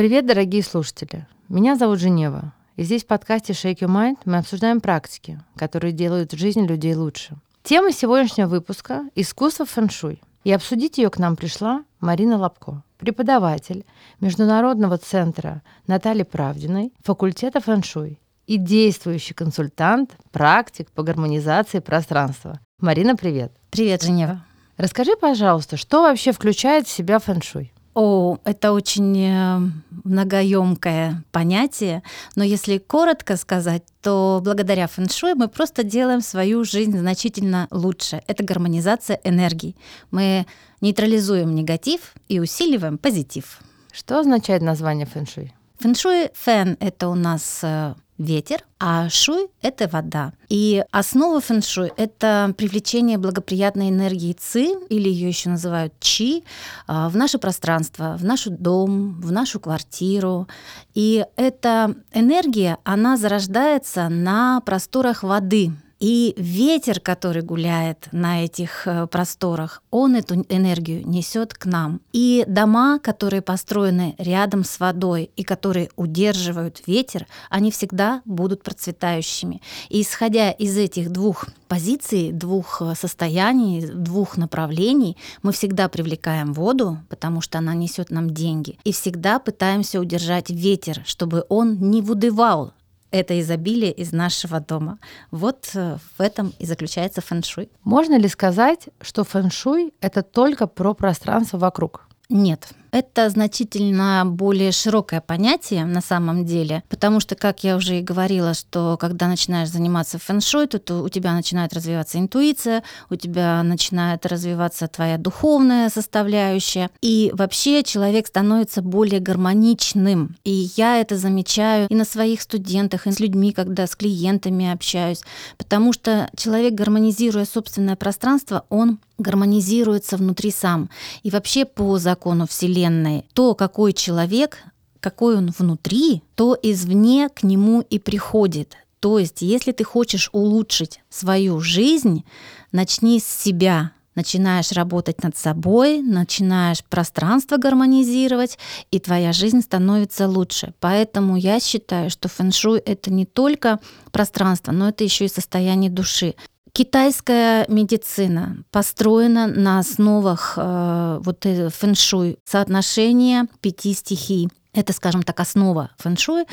Привет, дорогие слушатели! Меня зовут Женева, и здесь в подкасте Shake Your Mind мы обсуждаем практики, которые делают жизнь людей лучше. Тема сегодняшнего выпуска – искусство фэншуй. И обсудить ее к нам пришла Марина Лобко, преподаватель Международного центра Натальи Правдиной, факультета фэншуй и действующий консультант, практик по гармонизации пространства. Марина, привет. Привет, Женева. Расскажи, пожалуйста, что вообще включает в себя фэншуй? О, это очень э, многоемкое понятие, но если коротко сказать, то благодаря фэншуй мы просто делаем свою жизнь значительно лучше. Это гармонизация энергий. Мы нейтрализуем негатив и усиливаем позитив. Что означает название фэншуй? Фэншуй фэн — это у нас э, ветер, а шуй — это вода. И основа фэншуй — это привлечение благоприятной энергии ци, или ее еще называют чи, а, в наше пространство, в наш дом, в нашу квартиру. И эта энергия, она зарождается на просторах воды, и ветер, который гуляет на этих э, просторах, он эту энергию несет к нам. И дома, которые построены рядом с водой и которые удерживают ветер, они всегда будут процветающими. И исходя из этих двух позиций, двух э, состояний, двух направлений, мы всегда привлекаем воду, потому что она несет нам деньги, и всегда пытаемся удержать ветер, чтобы он не выдывал это изобилие из нашего дома. Вот э, в этом и заключается фэншуй. Можно ли сказать, что фэншуй — это только про пространство вокруг? Нет, это значительно более широкое понятие на самом деле, потому что, как я уже и говорила, что когда начинаешь заниматься фэн-шуй, то, то у тебя начинает развиваться интуиция, у тебя начинает развиваться твоя духовная составляющая, и вообще человек становится более гармоничным. И я это замечаю и на своих студентах, и с людьми, когда с клиентами общаюсь, потому что человек, гармонизируя собственное пространство, он гармонизируется внутри сам. И вообще по закону Вселенной Вселенной, то, какой человек, какой он внутри, то извне к нему и приходит. То есть, если ты хочешь улучшить свою жизнь, начни с себя, начинаешь работать над собой, начинаешь пространство гармонизировать, и твоя жизнь становится лучше. Поэтому я считаю, что фэншуй — это не только пространство, но это еще и состояние души. Китайская медицина построена на основах э, вот э, фэншуй, соотношения пяти стихий. Это, скажем так, основа фэншуй, э,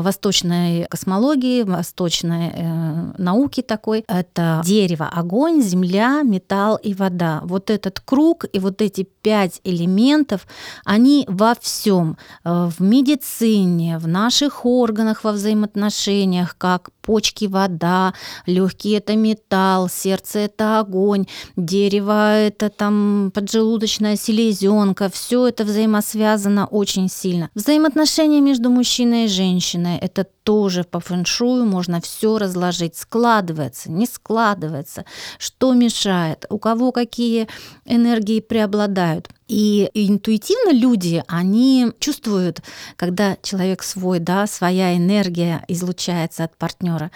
восточной космологии, восточной э, науки такой. Это дерево, огонь, земля, металл и вода. Вот этот круг и вот эти пять элементов, они во всем, э, в медицине, в наших органах, во взаимоотношениях, как почки вода, легкие это металл, сердце это огонь, дерево это там поджелудочная селезенка, все это взаимосвязано очень сильно. Взаимоотношения между мужчиной и женщиной – это тоже по фэншую можно все разложить. Складывается, не складывается, что мешает, у кого какие энергии преобладают. И интуитивно люди, они чувствуют, когда человек свой, да, своя энергия излучается от партнера.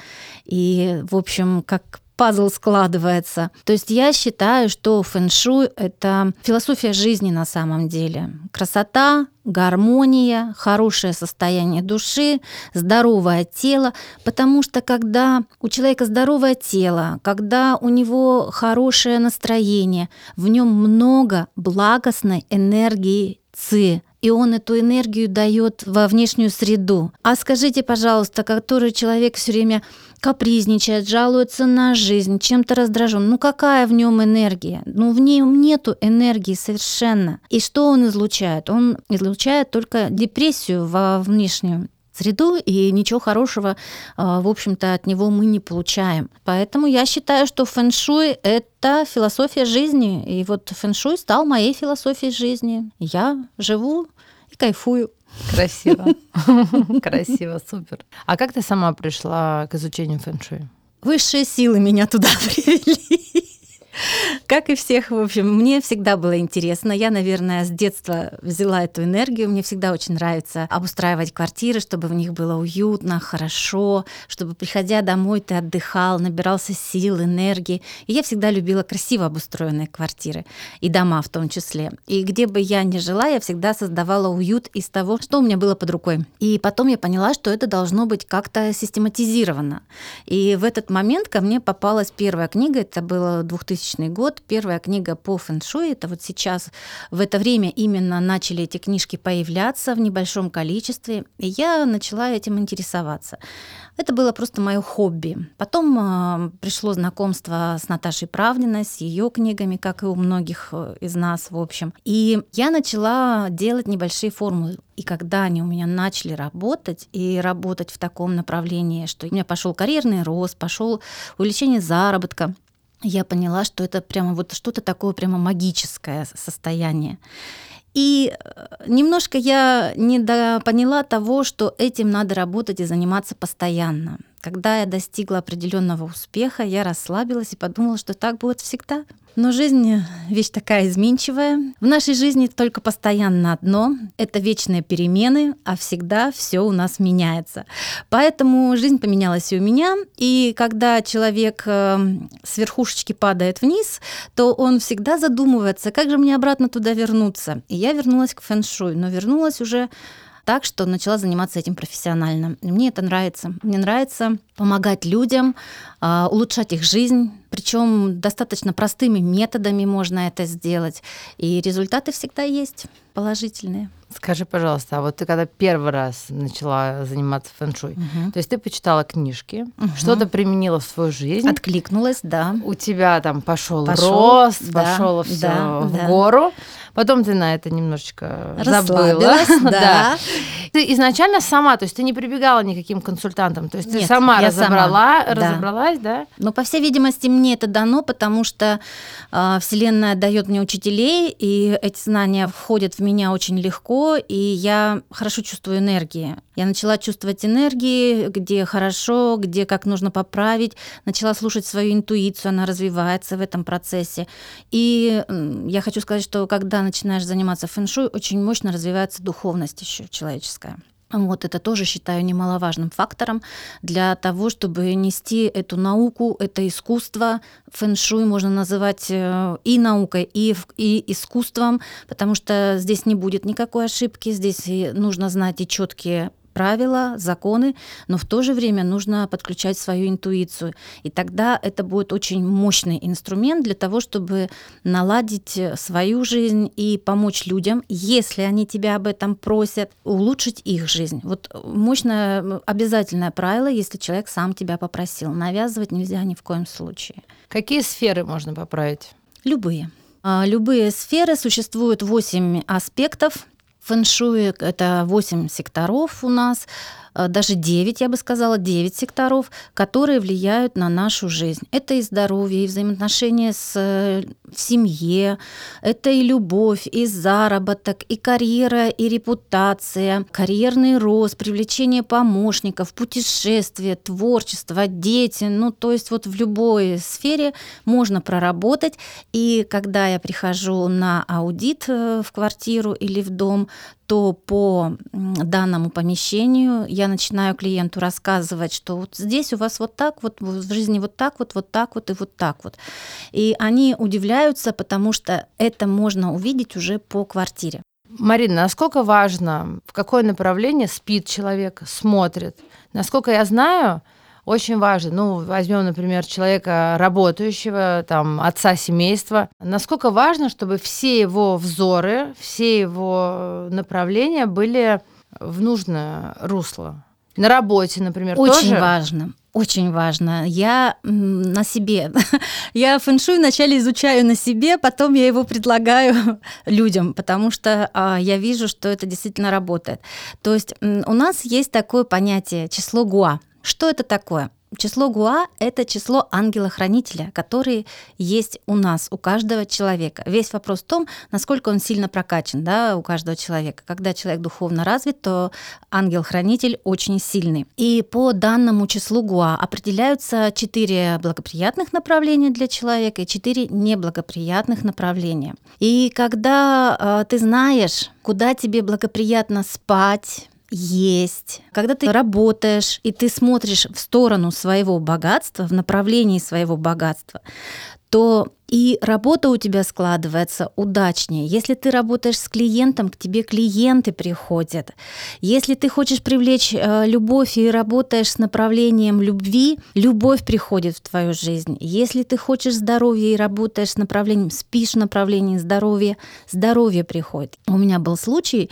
И, в общем, как пазл складывается. То есть я считаю, что фэн-шуй — это философия жизни на самом деле. Красота, гармония, хорошее состояние души, здоровое тело, потому что когда у человека здоровое тело, когда у него хорошее настроение, в нем много благостной энергии ци, и он эту энергию дает во внешнюю среду. А скажите, пожалуйста, который человек все время капризничает, жалуется на жизнь, чем-то раздражен. Ну какая в нем энергия? Ну в нем нету энергии совершенно. И что он излучает? Он излучает только депрессию во внешнюю среду, и ничего хорошего, а, в общем-то, от него мы не получаем. Поэтому я считаю, что фэн-шуй — это философия жизни, и вот фэн-шуй стал моей философией жизни. Я живу и кайфую. Красиво. Красиво, супер. А как ты сама пришла к изучению фэн-шуй? Высшие силы меня туда привели. Как и всех, в общем, мне всегда было интересно. Я, наверное, с детства взяла эту энергию. Мне всегда очень нравится обустраивать квартиры, чтобы в них было уютно, хорошо, чтобы, приходя домой, ты отдыхал, набирался сил, энергии. И я всегда любила красиво обустроенные квартиры, и дома в том числе. И где бы я ни жила, я всегда создавала уют из того, что у меня было под рукой. И потом я поняла, что это должно быть как-то систематизировано. И в этот момент ко мне попалась первая книга, это было 2000 год, первая книга по фэншуй. Это вот сейчас в это время именно начали эти книжки появляться в небольшом количестве, и я начала этим интересоваться. Это было просто мое хобби. Потом э, пришло знакомство с Наташей Правдиной, с ее книгами, как и у многих э, из нас, в общем. И я начала делать небольшие формулы. И когда они у меня начали работать, и работать в таком направлении, что у меня пошел карьерный рост, пошел увеличение заработка, я поняла, что это прямо вот что-то такое прямо магическое состояние. И э, немножко я не поняла того, что этим надо работать и заниматься постоянно. Когда я достигла определенного успеха, я расслабилась и подумала, что так будет всегда. Но жизнь — вещь такая изменчивая. В нашей жизни только постоянно одно — это вечные перемены, а всегда все у нас меняется. Поэтому жизнь поменялась и у меня, и когда человек э, с верхушечки падает вниз, то он всегда задумывается, как же мне обратно туда вернуться. И я вернулась к фэн-шуй, но вернулась уже так, что начала заниматься этим профессионально. Мне это нравится. Мне нравится помогать людям, а, улучшать их жизнь, причем достаточно простыми методами можно это сделать. И результаты всегда есть положительные. Скажи, пожалуйста, а вот ты когда первый раз начала заниматься фэншуй, угу. то есть ты почитала книжки, угу. что-то применила в свою жизнь, откликнулась, да. У тебя там пошел, рост, да, пошел все да, в да. гору. Потом ты на это немножечко забыла. Да. Ты изначально сама, то есть ты не прибегала никаким консультантам, то есть Нет, ты сама разобрала, сама. разобралась, да? да? Ну, по всей видимости, мне это дано, потому что э, Вселенная дает мне учителей, и эти знания входят в меня очень легко, и я хорошо чувствую энергии. Я начала чувствовать энергии, где хорошо, где как нужно поправить, начала слушать свою интуицию, она развивается в этом процессе. И я хочу сказать, что когда начинаешь заниматься фэншуй, очень мощно развивается духовность еще человеческая. Вот это тоже считаю немаловажным фактором для того, чтобы нести эту науку, это искусство. Фэншуй можно называть э, и наукой, и, и искусством, потому что здесь не будет никакой ошибки, здесь нужно знать и четкие правила, законы, но в то же время нужно подключать свою интуицию. И тогда это будет очень мощный инструмент для того, чтобы наладить свою жизнь и помочь людям, если они тебя об этом просят, улучшить их жизнь. Вот мощное обязательное правило, если человек сам тебя попросил. Навязывать нельзя ни в коем случае. Какие сферы можно поправить? Любые. А, любые сферы, существует 8 аспектов Фэншуй — это 8 секторов у нас, даже 9, я бы сказала, 9 секторов, которые влияют на нашу жизнь. Это и здоровье, и взаимоотношения с, э, в семье, это и любовь, и заработок, и карьера, и репутация, карьерный рост, привлечение помощников, путешествия, творчество, дети. Ну, то есть вот в любой сфере можно проработать. И когда я прихожу на аудит э, в квартиру или в дом, то по данному помещению я начинаю клиенту рассказывать, что вот здесь у вас вот так вот, в жизни вот так вот, вот так вот и вот так вот. И они удивляются, потому что это можно увидеть уже по квартире. Марина, насколько важно, в какое направление спит человек, смотрит? Насколько я знаю, очень важно. Ну, возьмем, например, человека работающего, там, отца семейства. Насколько важно, чтобы все его взоры, все его направления были в нужное русло? На работе, например, Очень тоже? важно. Очень важно. Я на себе. Я фэншуй вначале изучаю на себе, потом я его предлагаю людям, потому что а, я вижу, что это действительно работает. То есть у нас есть такое понятие число гуа. Что это такое? Число Гуа — это число ангела-хранителя, который есть у нас, у каждого человека. Весь вопрос в том, насколько он сильно прокачан да, у каждого человека. Когда человек духовно развит, то ангел-хранитель очень сильный. И по данному числу Гуа определяются четыре благоприятных направления для человека и четыре неблагоприятных направления. И когда э, ты знаешь, куда тебе благоприятно спать, есть. Когда ты работаешь и ты смотришь в сторону своего богатства, в направлении своего богатства, то и работа у тебя складывается удачнее. Если ты работаешь с клиентом, к тебе клиенты приходят. Если ты хочешь привлечь э, любовь и работаешь с направлением любви, любовь приходит в твою жизнь. Если ты хочешь здоровья и работаешь с направлением, спишь в направлении здоровья, здоровье приходит. У меня был случай,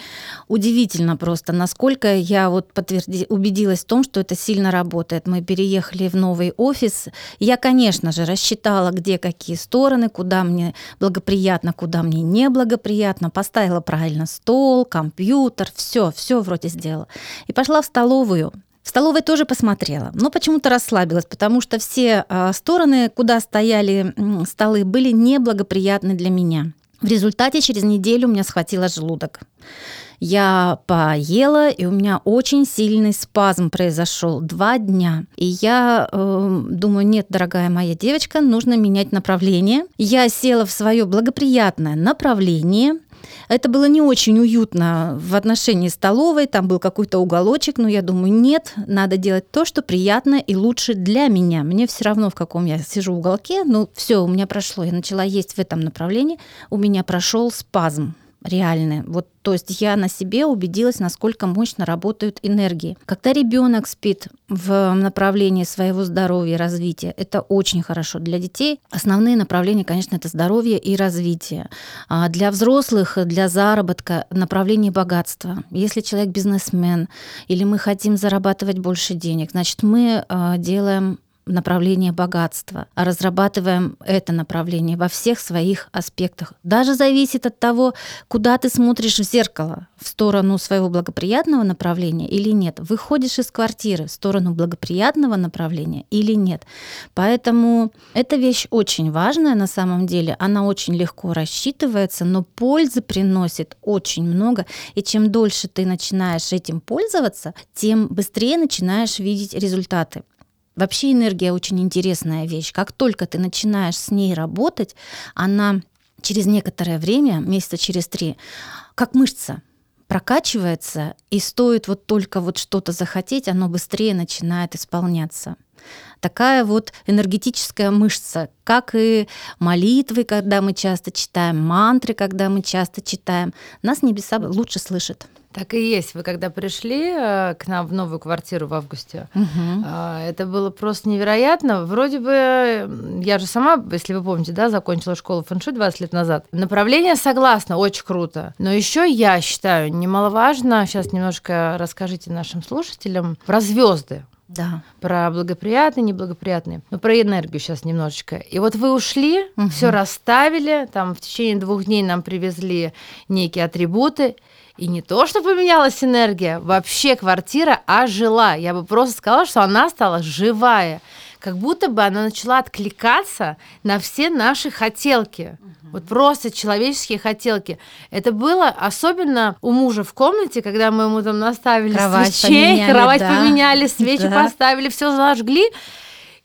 удивительно просто, насколько я вот подтверди, убедилась в том, что это сильно работает. Мы переехали в новый офис. Я, конечно же, рассчитала, где какие стороны, стороны, куда мне благоприятно, куда мне неблагоприятно, поставила правильно стол, компьютер, все, все вроде сделала. И пошла в столовую. В столовой тоже посмотрела, но почему-то расслабилась, потому что все э, стороны, куда стояли столы, были неблагоприятны для меня. В результате через неделю у меня схватило желудок. Я поела, и у меня очень сильный спазм произошел два дня. И я э, думаю, нет, дорогая моя девочка, нужно менять направление. Я села в свое благоприятное направление, это было не очень уютно в отношении столовой, там был какой-то уголочек, но я думаю, нет, надо делать то, что приятно и лучше для меня. Мне все равно, в каком я сижу уголке, но все, у меня прошло. Я начала есть в этом направлении, у меня прошел спазм реальные. Вот, то есть я на себе убедилась, насколько мощно работают энергии. Когда ребенок спит в направлении своего здоровья и развития, это очень хорошо для детей. Основные направления, конечно, это здоровье и развитие. А для взрослых, для заработка направление богатства. Если человек бизнесмен или мы хотим зарабатывать больше денег, значит мы а, делаем направление богатства, разрабатываем это направление во всех своих аспектах. Даже зависит от того, куда ты смотришь в зеркало, в сторону своего благоприятного направления или нет. Выходишь из квартиры в сторону благоприятного направления или нет. Поэтому эта вещь очень важная на самом деле. Она очень легко рассчитывается, но пользы приносит очень много. И чем дольше ты начинаешь этим пользоваться, тем быстрее начинаешь видеть результаты. Вообще энергия очень интересная вещь. Как только ты начинаешь с ней работать, она через некоторое время, месяца через три, как мышца, прокачивается, и стоит вот только вот что-то захотеть, оно быстрее начинает исполняться. Такая вот энергетическая мышца, как и молитвы, когда мы часто читаем, мантры, когда мы часто читаем, нас небеса лучше слышат. Так и есть. Вы когда пришли э, к нам в новую квартиру в августе, угу. это было просто невероятно. Вроде бы, я же сама, если вы помните, да, закончила школу фэншуй 20 лет назад. Направление согласна, очень круто. Но еще я считаю немаловажно, сейчас немножко расскажите нашим слушателям про звезды. Да. Про благоприятные, неблагоприятные. Ну, про энергию сейчас немножечко. И вот вы ушли, угу. все расставили, там в течение двух дней нам привезли некие атрибуты, и не то, что поменялась энергия, вообще квартира ожила. Я бы просто сказала, что она стала живая. Как будто бы она начала откликаться на все наши хотелки. Угу. Вот просто человеческие хотелки. Это было особенно у мужа в комнате, когда мы ему там наставили кровать свечей, поменяли, кровать да. поменяли, свечи да. поставили, все зажгли.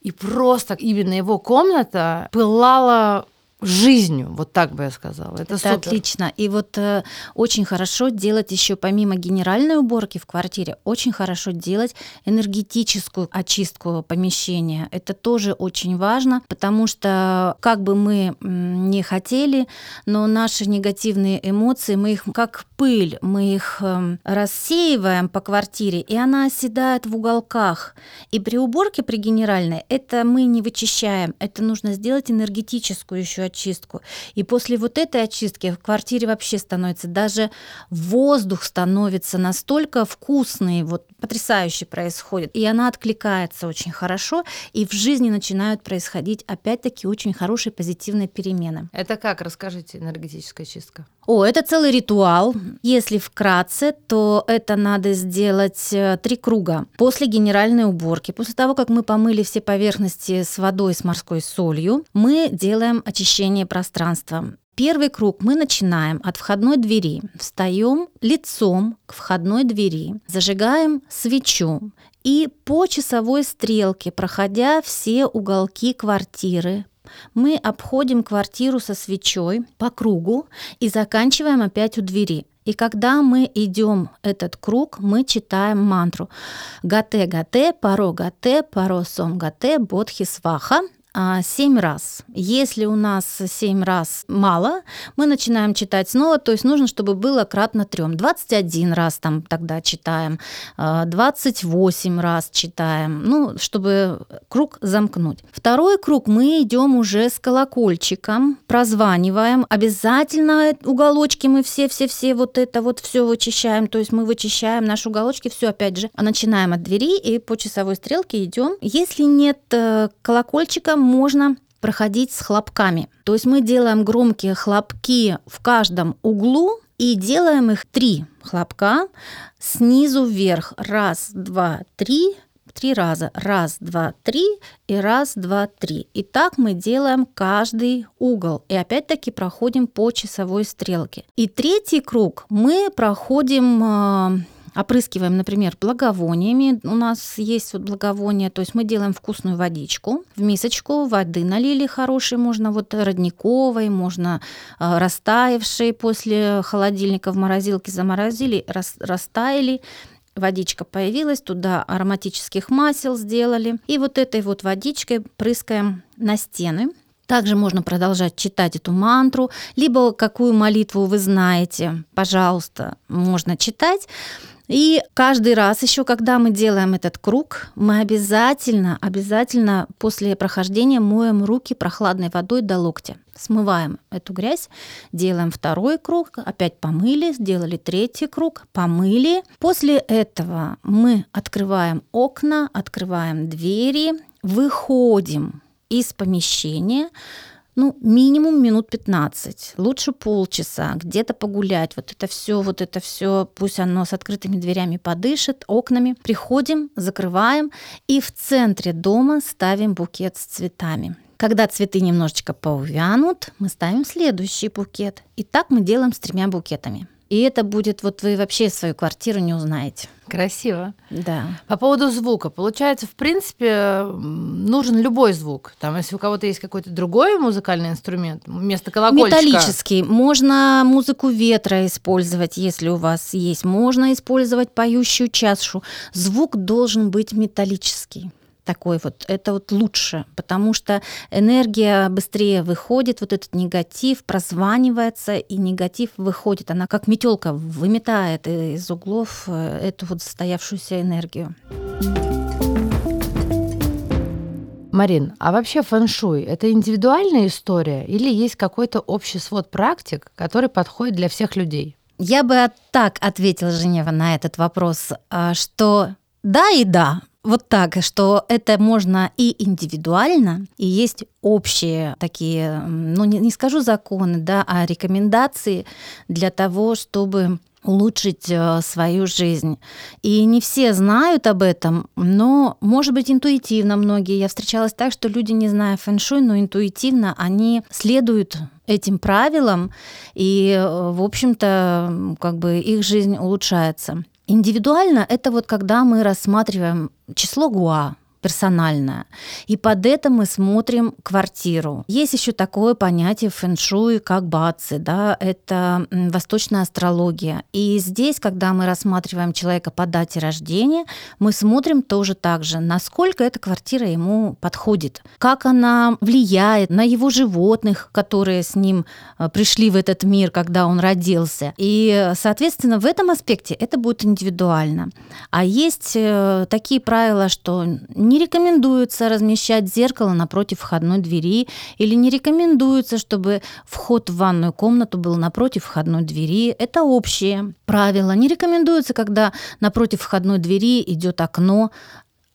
И просто именно его комната пылала жизнью, вот так бы я сказала. Это, Это отлично. И вот э, очень хорошо делать еще помимо генеральной уборки в квартире, очень хорошо делать энергетическую очистку помещения. Это тоже очень важно, потому что как бы мы не хотели, но наши негативные эмоции, мы их как пыль, мы их э, рассеиваем по квартире, и она оседает в уголках. И при уборке, при генеральной, это мы не вычищаем, это нужно сделать энергетическую еще очистку. И после вот этой очистки в квартире вообще становится даже воздух становится настолько вкусный, вот потрясающе происходит. И она откликается очень хорошо, и в жизни начинают происходить опять-таки очень хорошие позитивные перемены. Это как? Расскажите, энергетическая чистка. О, это целый ритуал. Если вкратце, то это надо сделать э, три круга. После генеральной уборки, после того, как мы помыли все поверхности с водой, с морской солью, мы делаем очищение ощущение пространства. Первый круг мы начинаем от входной двери. Встаем лицом к входной двери, зажигаем свечу и по часовой стрелке, проходя все уголки квартиры, мы обходим квартиру со свечой по кругу и заканчиваем опять у двери. И когда мы идем этот круг, мы читаем мантру «Гате-гате, паро-гате, паро-сом-гате, бодхи-сваха». А, 7 раз. Если у нас 7 раз мало, мы начинаем читать снова, то есть нужно, чтобы было кратно 3. 21 раз там тогда читаем, а, 28 раз читаем, ну, чтобы круг замкнуть. Второй круг мы идем уже с колокольчиком, прозваниваем, обязательно уголочки мы все-все-все вот это вот все вычищаем, то есть мы вычищаем наши уголочки, все опять же, начинаем от двери и по часовой стрелке идем. Если нет э, колокольчика, можно проходить с хлопками. То есть мы делаем громкие хлопки в каждом углу и делаем их три хлопка снизу вверх. Раз, два, три, три раза. Раз, два, три и раз, два, три. И так мы делаем каждый угол. И опять-таки проходим по часовой стрелке. И третий круг мы проходим а, опрыскиваем, например, благовониями. У нас есть вот благовония, то есть мы делаем вкусную водичку, в мисочку воды налили хорошей, можно вот родниковой, можно э, растаявшей после холодильника в морозилке заморозили, рас, растаяли, водичка появилась, туда ароматических масел сделали. И вот этой вот водичкой прыскаем на стены. Также можно продолжать читать эту мантру, либо какую молитву вы знаете, пожалуйста, можно читать. И каждый раз еще, когда мы делаем этот круг, мы обязательно, обязательно после прохождения моем руки прохладной водой до локтя. Смываем эту грязь, делаем второй круг, опять помыли, сделали третий круг, помыли. После этого мы открываем окна, открываем двери, выходим из помещения, ну, минимум минут 15, лучше полчаса, где-то погулять. Вот это все, вот это все, пусть оно с открытыми дверями подышит, окнами. Приходим, закрываем и в центре дома ставим букет с цветами. Когда цветы немножечко поувянут, мы ставим следующий букет. И так мы делаем с тремя букетами. И это будет, вот вы вообще свою квартиру не узнаете. Красиво. Да. По поводу звука. Получается, в принципе, нужен любой звук. Там, если у кого-то есть какой-то другой музыкальный инструмент, вместо колокольчика. Металлический. Можно музыку ветра использовать, если у вас есть. Можно использовать поющую чашу. Звук должен быть металлический такой вот, это вот лучше, потому что энергия быстрее выходит, вот этот негатив прозванивается, и негатив выходит. Она как метелка выметает из углов э, эту вот застоявшуюся энергию. Марин, а вообще фэн-шуй – это индивидуальная история или есть какой-то общий свод практик, который подходит для всех людей? Я бы так ответила, Женева, на этот вопрос, а, что да и да вот так, что это можно и индивидуально, и есть общие такие, ну не, не скажу законы, да, а рекомендации для того, чтобы улучшить э, свою жизнь. И не все знают об этом, но, может быть, интуитивно многие. Я встречалась так, что люди, не зная фэн-шуй, но интуитивно они следуют этим правилам, и, э, в общем-то, как бы их жизнь улучшается. Индивидуально это вот когда мы рассматриваем число гуа, персональное. И под это мы смотрим квартиру. Есть еще такое понятие фэншуй, как бацы, да, это восточная астрология. И здесь, когда мы рассматриваем человека по дате рождения, мы смотрим тоже так же, насколько эта квартира ему подходит, как она влияет на его животных, которые с ним э, пришли в этот мир, когда он родился. И, соответственно, в этом аспекте это будет индивидуально. А есть э, такие правила, что не Не рекомендуется размещать зеркало напротив входной двери или не рекомендуется, чтобы вход в ванную комнату был напротив входной двери. Это общее правило. Не рекомендуется, когда напротив входной двери идет окно,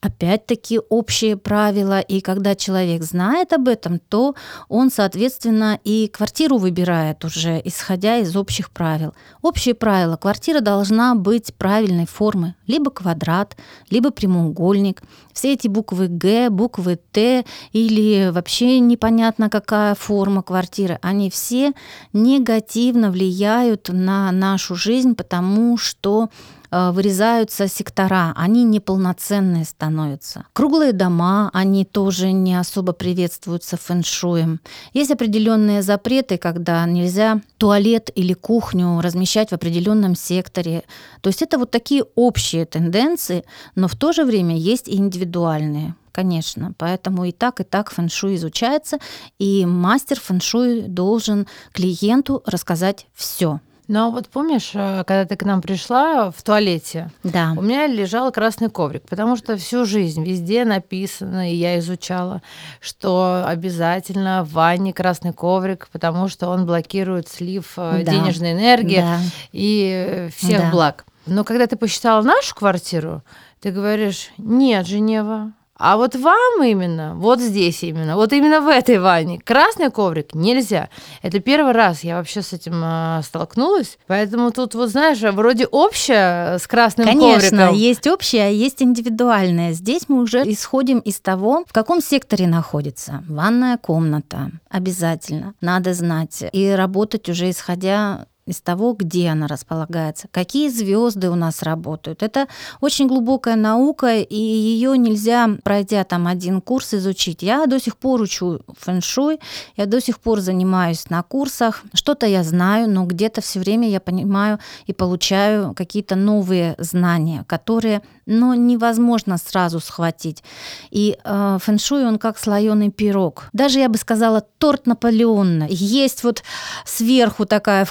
опять-таки общие правила, и когда человек знает об этом, то он, соответственно, и квартиру выбирает уже, исходя из общих правил. Общие правила. Квартира должна быть правильной формы, либо квадрат, либо прямоугольник. Все эти буквы Г, буквы Т или вообще непонятно какая форма квартиры, они все негативно влияют на нашу жизнь, потому что вырезаются сектора, они неполноценные становятся. Круглые дома, они тоже не особо приветствуются фэншуем. Есть определенные запреты, когда нельзя туалет или кухню размещать в определенном секторе. То есть это вот такие общие тенденции, но в то же время есть и индивидуальные конечно. Поэтому и так, и так фэншуй изучается, и мастер фэншуй должен клиенту рассказать все. Ну а вот помнишь, э, когда ты к нам пришла в туалете, да. у меня лежал красный коврик, потому что всю жизнь везде написано, и я изучала, что обязательно в ванне красный коврик, потому что он блокирует слив э, да. денежной энергии да. и всех да. благ. Но когда ты посчитала нашу квартиру, ты говоришь, нет, Женева, а вот вам именно, вот здесь именно, вот именно в этой ванне красный коврик нельзя. Это первый раз я вообще с этим э, столкнулась. Поэтому тут, вот знаешь, вроде общее с красным Конечно, ковриком. Конечно, есть общее, а есть индивидуальное. Здесь мы уже исходим из того, в каком секторе находится ванная комната. Обязательно. Надо знать. И работать уже исходя из того, где она располагается, какие звезды у нас работают. Это очень глубокая наука, и ее нельзя, пройдя там один курс, изучить. Я до сих пор учу фэн-шуй, я до сих пор занимаюсь на курсах. Что-то я знаю, но где-то все время я понимаю и получаю какие-то новые знания, которые но невозможно сразу схватить. И э, фэншуй, он как слоеный пирог. Даже, я бы сказала, торт Наполеона. Есть вот сверху такая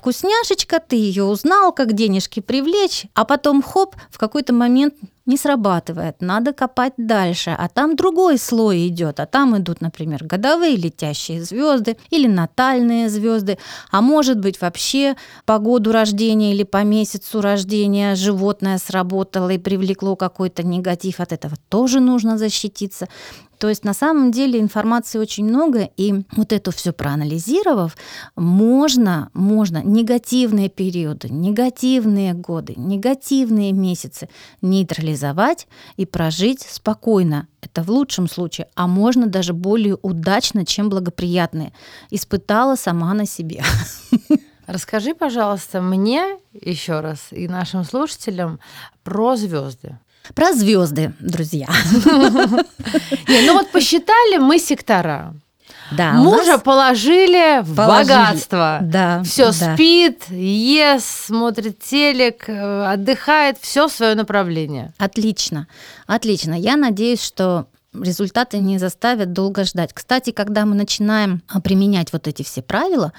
вкусняшечка, ты ее узнал, как денежки привлечь, а потом хоп, в какой-то момент не срабатывает, надо копать дальше, а там другой слой идет, а там идут, например, годовые летящие звезды или натальные звезды, а может быть вообще по году рождения или по месяцу рождения животное сработало и привлекло какой-то негатив, от этого тоже нужно защититься. То есть на самом деле информации очень много, и вот это все проанализировав, можно, можно негативные периоды, негативные годы, негативные месяцы нейтрализовать и прожить спокойно. Это в лучшем случае, а можно даже более удачно, чем благоприятные. Испытала сама на себе. Расскажи, пожалуйста, мне еще раз и нашим слушателям про звезды. Про звезды, друзья. Ну вот посчитали мы сектора. Да, Мужа положили в положили. богатство. Да. Все да. спит, ест, смотрит телек, э, отдыхает, все свое направление. Отлично, отлично. Я надеюсь, что результаты не заставят долго ждать. Кстати, когда мы начинаем а, применять вот эти все правила,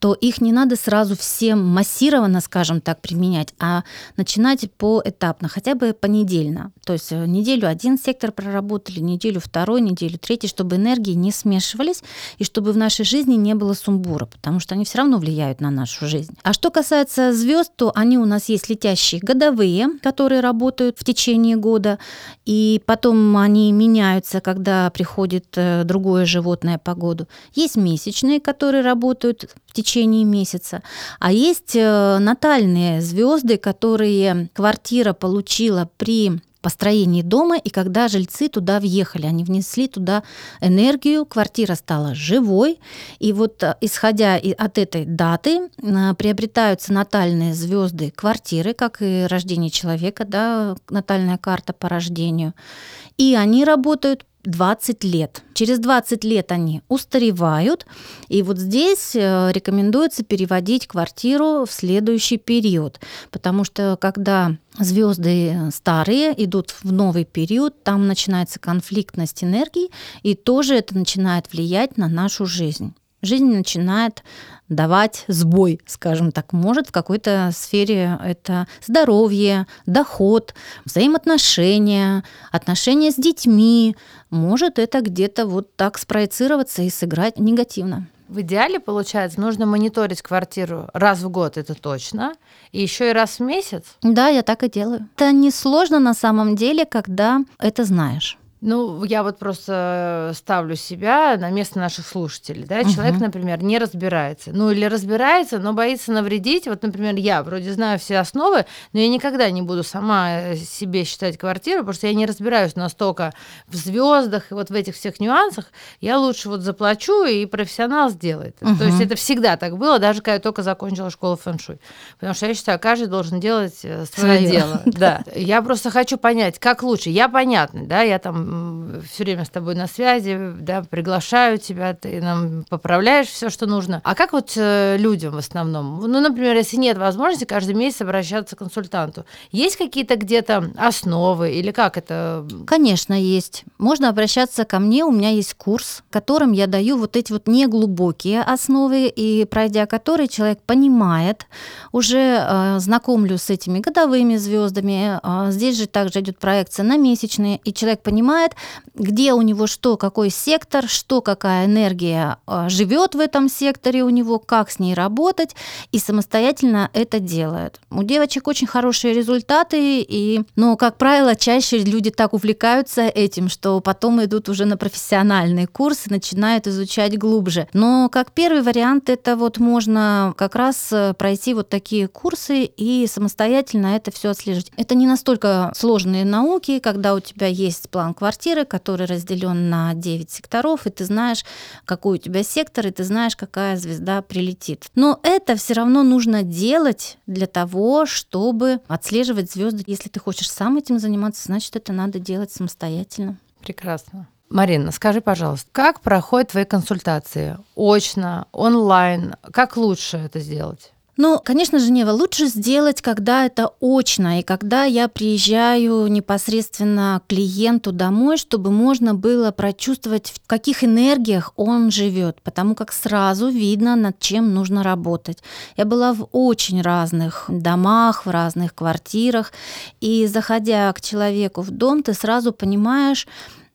то их не надо сразу всем массированно, скажем так, применять, а начинать поэтапно, хотя бы понедельно. То есть э, неделю один сектор проработали, неделю второй, неделю третий, чтобы энергии не смешивались и чтобы в нашей жизни не было сумбура, потому что они все равно влияют на нашу жизнь. А что касается звезд, то они у нас есть летящие годовые, которые работают в течение года, и потом они меняют меняются, когда приходит э, другое животное по году. Есть месячные, которые работают в течение месяца, а есть э, натальные звезды, которые квартира получила при построении дома, и когда жильцы туда въехали, они внесли туда энергию, квартира стала живой, и вот э, исходя от этой даты приобретаются натальные звезды квартиры, как и рождение человека, да, натальная карта по рождению, и они работают 20 лет. Через 20 лет они устаревают, и вот здесь э, рекомендуется переводить квартиру в следующий период, потому что когда звезды старые идут в новый период, там начинается конфликтность энергии, и тоже это начинает влиять на нашу жизнь. Жизнь начинает давать сбой, скажем так. Может в какой-то сфере это здоровье, доход, взаимоотношения, отношения с детьми. Может это где-то вот так спроецироваться и сыграть негативно. В идеале, получается, нужно мониторить квартиру раз в год, это точно, и еще и раз в месяц. Да, я так и делаю. Это несложно на самом деле, когда это знаешь. Ну, я вот просто ставлю себя на место наших слушателей. Да? Угу. Человек, например, не разбирается. Ну, или разбирается, но боится навредить. Вот, например, я вроде знаю все основы, но я никогда не буду сама э, себе считать квартиру, потому что я не разбираюсь настолько в звездах и вот в этих всех нюансах. Я лучше вот заплачу, и профессионал сделает. Угу. То есть это всегда так было, даже когда я только закончила школу фэн-шуй. Потому что я считаю, каждый должен делать э, свое дело. Да. Я просто хочу понять, как лучше. Я понятный, да, я там все время с тобой на связи, да, приглашаю тебя, ты нам поправляешь все, что нужно. А как вот э, людям в основном? Ну, например, если нет возможности каждый месяц обращаться к консультанту, есть какие-то где-то основы или как это? Конечно, есть. Можно обращаться ко мне, у меня есть курс, которым я даю вот эти вот неглубокие основы, и пройдя который человек понимает, уже э, знакомлю с этими годовыми звездами. Э, здесь же также идет проекция на месячные, и человек понимает, понимает, где у него что, какой сектор, что, какая энергия а, живет в этом секторе у него, как с ней работать, и самостоятельно это делает. У девочек очень хорошие результаты, и, но, как правило, чаще люди так увлекаются этим, что потом идут уже на профессиональные курсы, начинают изучать глубже. Но как первый вариант, это вот можно как раз э, пройти вот такие курсы и самостоятельно это все отслеживать. Это не настолько сложные науки, когда у тебя есть план квартиры, квартиры, который разделен на 9 секторов, и ты знаешь, какой у тебя сектор, и ты знаешь, какая звезда прилетит. Но это все равно нужно делать для того, чтобы отслеживать звезды. Если ты хочешь сам этим заниматься, значит, это надо делать самостоятельно. Прекрасно. Марина, скажи, пожалуйста, как проходят твои консультации? Очно, онлайн? Как лучше это сделать? Ну, конечно же, Нева, лучше сделать, когда это очно, и когда я приезжаю непосредственно к клиенту домой, чтобы можно было прочувствовать, в каких энергиях он живет, потому как сразу видно, над чем нужно работать. Я была в очень разных домах, в разных квартирах, и заходя к человеку в дом, ты сразу понимаешь,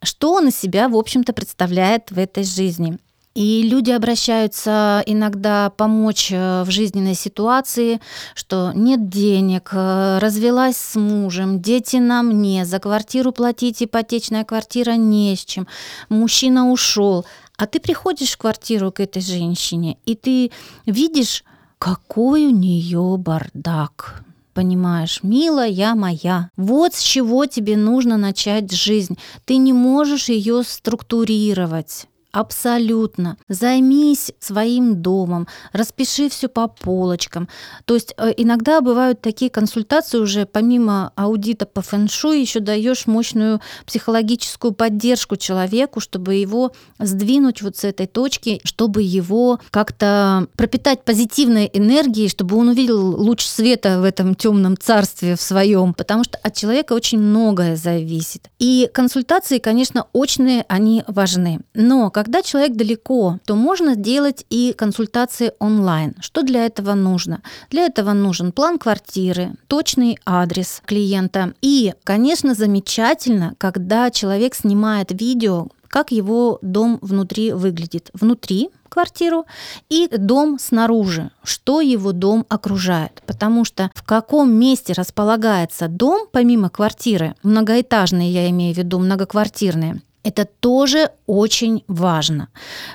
что он из себя, в общем-то, представляет в этой жизни. И люди обращаются иногда помочь э, в жизненной ситуации, что нет денег, э, развелась с мужем, дети на мне, за квартиру платить, ипотечная квартира не с чем, мужчина ушел. А ты приходишь в квартиру к этой женщине, и ты видишь, какой у нее бардак понимаешь, милая моя, вот с чего тебе нужно начать жизнь. Ты не можешь ее структурировать. Абсолютно. Займись своим домом, распиши все по полочкам. То есть э, иногда бывают такие консультации уже помимо аудита по фэншуй еще даешь мощную психологическую поддержку человеку, чтобы его сдвинуть вот с этой точки, чтобы его как-то пропитать позитивной энергией, чтобы он увидел луч света в этом темном царстве в своем, потому что от человека очень многое зависит. И консультации, конечно, очные, они важны. Но как когда человек далеко, то можно делать и консультации онлайн. Что для этого нужно? Для этого нужен план квартиры, точный адрес клиента. И, конечно, замечательно, когда человек снимает видео, как его дом внутри выглядит. Внутри квартиру и дом снаружи, что его дом окружает. Потому что в каком месте располагается дом, помимо квартиры, многоэтажные я имею в виду, многоквартирные, это тоже очень важно,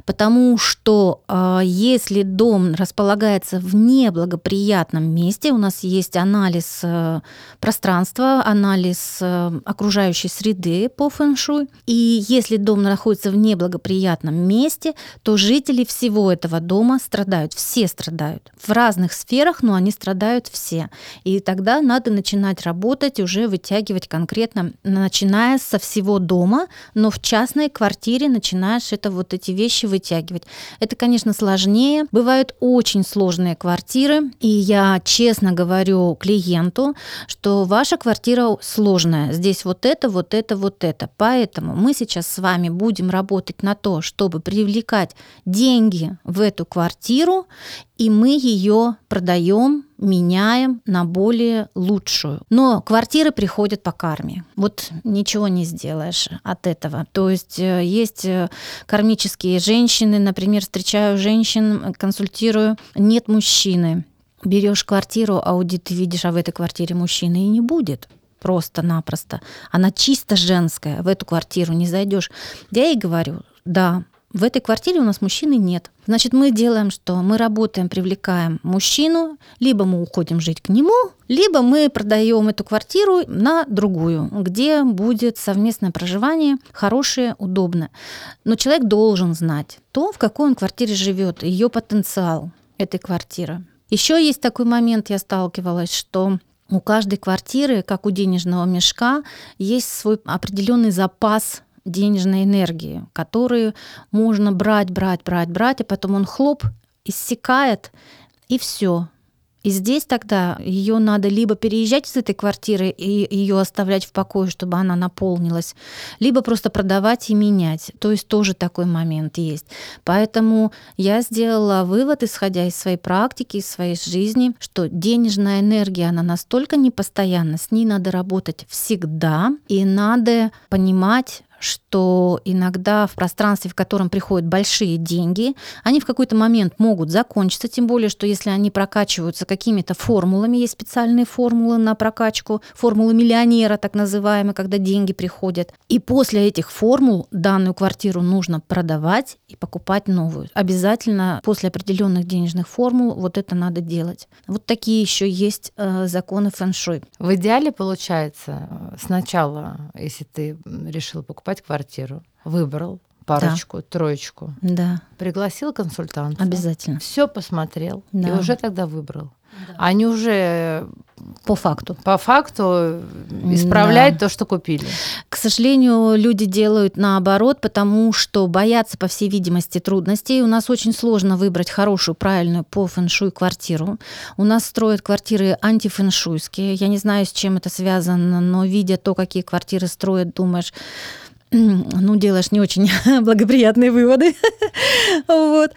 потому что э, если дом располагается в неблагоприятном месте, у нас есть анализ э, пространства, анализ э, окружающей среды по фэншуй, и если дом находится в неблагоприятном месте, то жители всего этого дома страдают, все страдают. В разных сферах, но они страдают все, и тогда надо начинать работать уже вытягивать конкретно, начиная со всего дома, но в в частной квартире начинаешь это вот эти вещи вытягивать. Это, конечно, сложнее. Бывают очень сложные квартиры, и я честно говорю клиенту, что ваша квартира сложная. Здесь вот это, вот это, вот это. Поэтому мы сейчас с вами будем работать на то, чтобы привлекать деньги в эту квартиру и мы ее продаем, меняем на более лучшую. Но квартиры приходят по карме. Вот ничего не сделаешь от этого. То есть э, есть э, кармические женщины, например, встречаю женщин, консультирую, нет мужчины. Берешь квартиру, аудит ты видишь, а в этой квартире мужчины и не будет просто-напросто. Она чисто женская, в эту квартиру не зайдешь. Я ей говорю, да, в этой квартире у нас мужчины нет. Значит, мы делаем что? Мы работаем, привлекаем мужчину, либо мы уходим жить к нему, либо мы продаем эту квартиру на другую, где будет совместное проживание, хорошее, удобное. Но человек должен знать то, в какой он квартире живет, ее потенциал этой квартиры. Еще есть такой момент, я сталкивалась, что у каждой квартиры, как у денежного мешка, есть свой определенный запас денежной энергии, которую можно брать, брать, брать, брать, и потом он хлоп, иссякает, и все. И здесь тогда ее надо либо переезжать из этой квартиры и ее оставлять в покое, чтобы она наполнилась, либо просто продавать и менять. То есть тоже такой момент есть. Поэтому я сделала вывод, исходя из своей практики, из своей жизни, что денежная энергия, она настолько непостоянна, с ней надо работать всегда, и надо понимать, что иногда в пространстве, в котором приходят большие деньги, они в какой-то момент могут закончиться, тем более, что если они прокачиваются какими-то формулами, есть специальные формулы на прокачку, формулы миллионера, так называемые, когда деньги приходят. И после этих формул данную квартиру нужно продавать и покупать новую. Обязательно после определенных денежных формул вот это надо делать. Вот такие еще есть э, законы фэн-шуй. В идеале получается э, сначала, если ты решил покупать покупать квартиру. Выбрал парочку, да. троечку. Да. Пригласил консультанта. Обязательно. Все посмотрел да. и уже тогда выбрал. Да. Они уже по факту. По факту исправлять да. то, что купили. К сожалению, люди делают наоборот, потому что боятся, по всей видимости, трудностей. У нас очень сложно выбрать хорошую, правильную по фэншуй квартиру. У нас строят квартиры антифэншуйские. Я не знаю, с чем это связано, но видя то, какие квартиры строят, думаешь, ну, делаешь не очень благоприятные выводы. вот.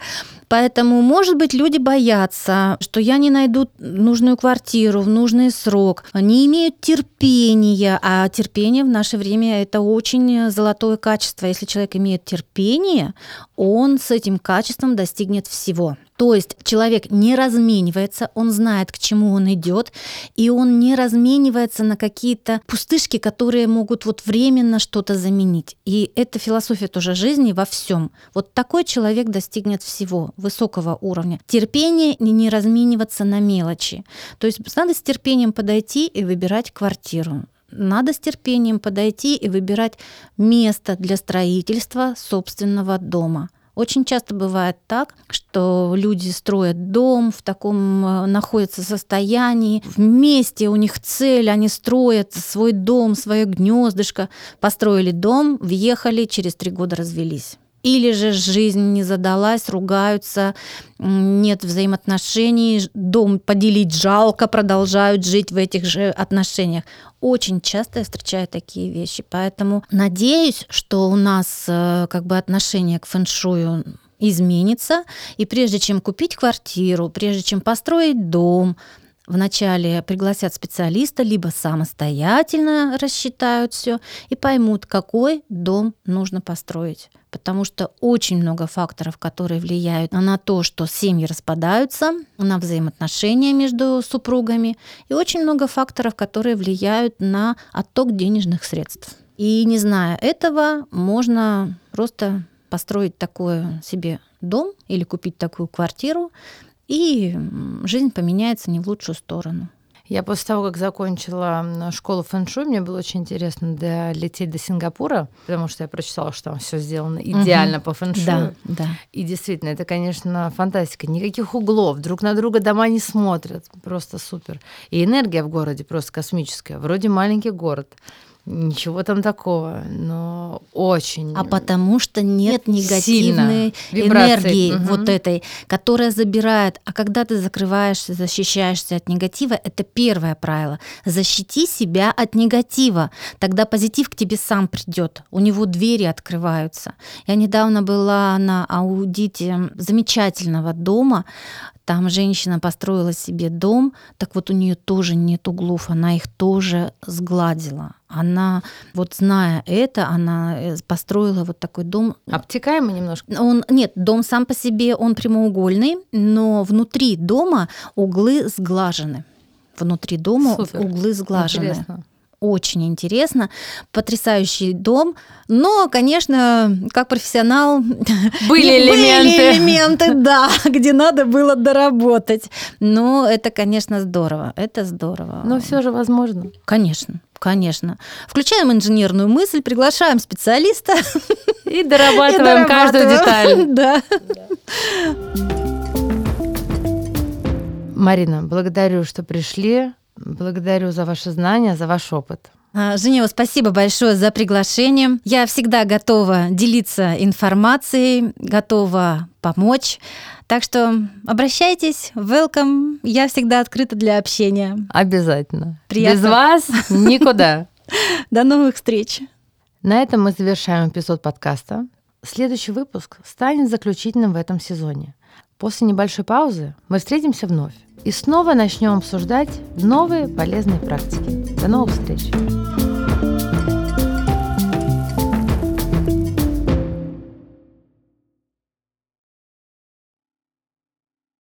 Поэтому, может быть, люди боятся, что я не найду нужную квартиру в нужный срок, не имеют терпения, а терпение в наше время это очень золотое качество. Если человек имеет терпение, он с этим качеством достигнет всего. То есть человек не разменивается, он знает, к чему он идет, и он не разменивается на какие-то пустышки, которые могут вот временно что-то заменить. И это философия тоже жизни во всем. Вот такой человек достигнет всего высокого уровня. Терпение и не размениваться на мелочи. То есть надо с терпением подойти и выбирать квартиру. Надо с терпением подойти и выбирать место для строительства собственного дома. Очень часто бывает так, что люди строят дом в таком, э, находятся состоянии, вместе у них цель, они строят свой дом, свое гнездышко, построили дом, въехали, через три года развелись. Или же жизнь не задалась, ругаются, нет взаимоотношений, дом поделить жалко, продолжают жить в этих же отношениях. Очень часто я встречаю такие вещи, поэтому надеюсь, что у нас э, как бы отношение к фэншую изменится, и прежде чем купить квартиру, прежде чем построить дом, вначале пригласят специалиста, либо самостоятельно рассчитают все и поймут, какой дом нужно построить. Потому что очень много факторов, которые влияют на то, что семьи распадаются, на взаимоотношения между супругами, и очень много факторов, которые влияют на отток денежных средств. И не зная этого, можно просто построить такой себе дом или купить такую квартиру, и жизнь поменяется не в лучшую сторону. Я после того, как закончила школу фэн-шуй, мне было очень интересно долететь до Сингапура, потому что я прочитала, что там все сделано идеально угу. по фэн-шую. Да, да. И действительно, это, конечно, фантастика. Никаких углов, друг на друга дома не смотрят. Просто супер. И энергия в городе просто космическая. Вроде маленький город. Ничего там такого, но очень. А потому что нет негативной энергии угу. вот этой, которая забирает. А когда ты закрываешься, защищаешься от негатива, это первое правило. Защити себя от негатива. Тогда позитив к тебе сам придет. У него двери открываются. Я недавно была на аудите замечательного дома. Там женщина построила себе дом, так вот у нее тоже нет углов, она их тоже сгладила. Она, вот зная это, она э, построила вот такой дом. Обтекаемый немножко? Он, нет, дом сам по себе, он прямоугольный, но внутри дома углы сглажены. Внутри дома Супер. углы сглажены. Интересно очень интересно, потрясающий дом, но, конечно, как профессионал были элементы, были элементы, да, где надо было доработать. Но это, конечно, здорово, это здорово. Но все же возможно. Конечно. Конечно. Включаем инженерную мысль, приглашаем специалиста. И дорабатываем, каждую деталь. Да. Марина, благодарю, что пришли. Благодарю за ваши знания, за ваш опыт. А, Женева, спасибо большое за приглашение. Я всегда готова делиться информацией, готова помочь. Так что обращайтесь, welcome. Я всегда открыта для общения. Обязательно. Приятно. Без вас никуда. До новых встреч. На этом мы завершаем эпизод подкаста. Следующий выпуск станет заключительным в этом сезоне. После небольшой паузы мы встретимся вновь и снова начнем обсуждать новые полезные практики. До новых встреч!